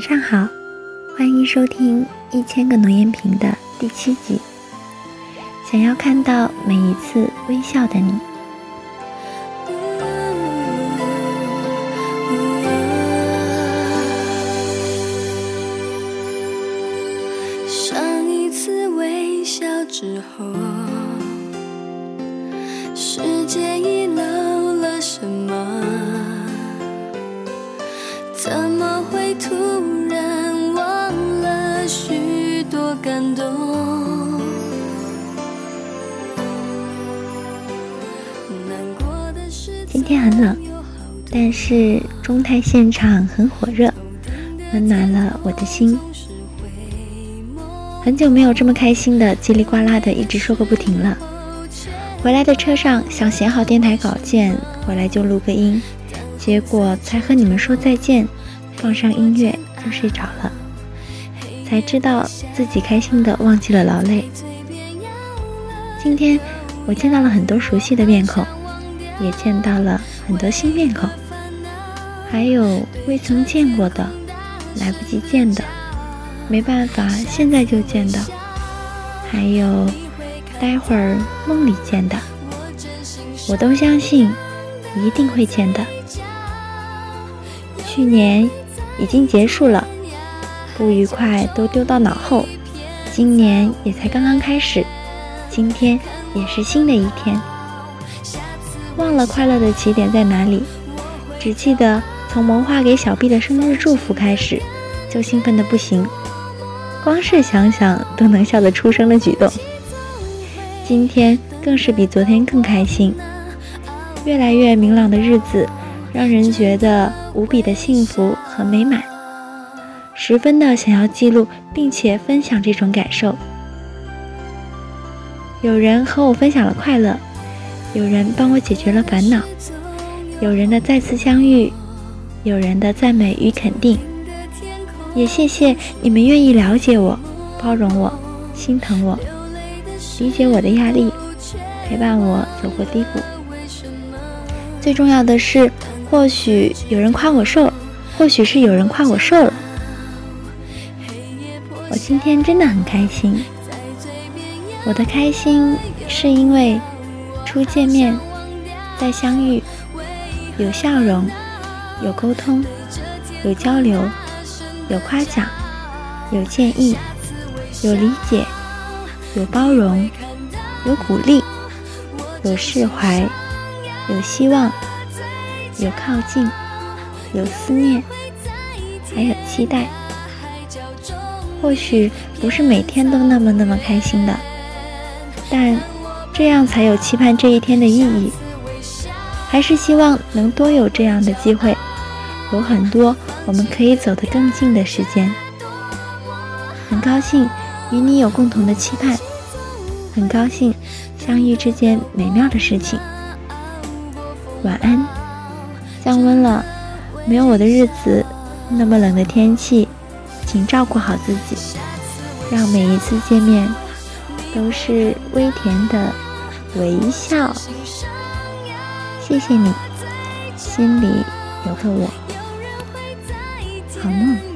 晚上好，欢迎收听《一千个诺言瓶》的第七集。想要看到每一次微笑的你。上一次微笑之后，世感动？今天很冷，但是中泰现场很火热，温暖了我的心。很久没有这么开心的叽里呱啦的一直说个不停了。回来的车上想写好电台稿件，回来就录个音。结果才和你们说再见，放上音乐就睡着了，才知道自己开心的忘记了劳累。今天我见到了很多熟悉的面孔，也见到了很多新面孔，还有未曾见过的、来不及见的、没办法现在就见的，还有待会儿梦里见的，我都相信一定会见的。去年已经结束了，不愉快都丢到脑后。今年也才刚刚开始，今天也是新的一天。忘了快乐的起点在哪里，只记得从萌化给小 B 的生日祝福开始，就兴奋的不行，光是想想都能笑得出声的举动。今天更是比昨天更开心，越来越明朗的日子。让人觉得无比的幸福和美满，十分的想要记录并且分享这种感受。有人和我分享了快乐，有人帮我解决了烦恼，有人的再次相遇，有人的赞美与肯定，也谢谢你们愿意了解我、包容我、心疼我、理解我的压力，陪伴我走过低谷。最重要的是。或许有人夸我瘦，或许是有人夸我瘦了。今天真的很开心。我的开心是因为初见面、再相遇，有笑容，有沟通，有交流，有夸奖，有建议，有理解，有包容，有鼓励，有释怀，有希望。有靠近，有思念，还有期待。或许不是每天都那么那么开心的，但这样才有期盼这一天的意义。还是希望能多有这样的机会，有很多我们可以走得更近的时间。很高兴与你有共同的期盼，很高兴相遇之间美妙的事情。晚安。降温了，没有我的日子，那么冷的天气，请照顾好自己，让每一次见面都是微甜的微笑。谢谢你，心里有个我，好梦。